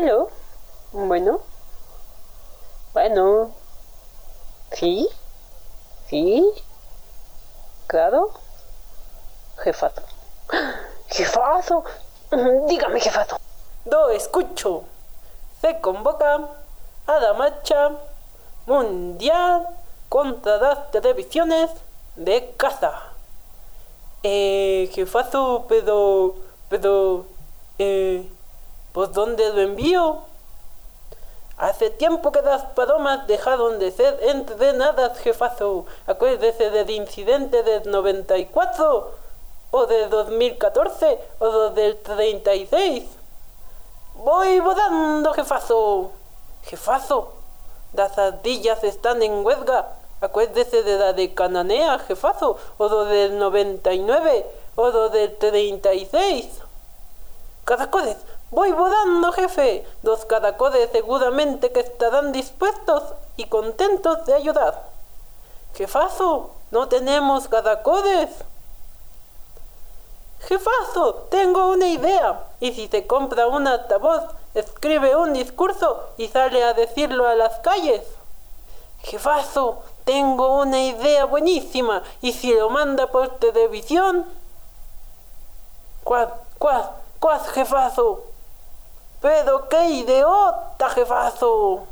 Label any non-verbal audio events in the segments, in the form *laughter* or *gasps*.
¿Aló? Bueno. Bueno. ¿Sí? ¿Sí? Claro. Jefazo. *gasps* Jefazo. Dígame, jefazo. Do escucho. Se convoca a la marcha mundial contra las televisiones de casa. Eh, jefazo, pero, pero, eh, ¿por dónde lo envío? Hace tiempo que las palomas dejaron de ser entrenadas, jefazo. Acuérdese del incidente del 94, o del 2014, o del 36. Voy volando, jefazo. Jefazo, las ardillas están en huelga. Acuérdese de la de Cananea, jefazo, o del 99, o del 36. Caracoles, voy volando, jefe. Los caracoles seguramente que estarán dispuestos y contentos de ayudar. Jefazo, no tenemos caracoles. Jefazo, tengo una idea. Y si se compra un altavoz, escribe un discurso y sale a decirlo a las calles. Jefazo, tengo una idea buenísima. ¿Y si lo manda por televisión? ¿Cuál, cuál, cuál, jefazo? Pero qué idiota, jefazo.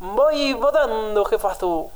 Voy volando, jefazo.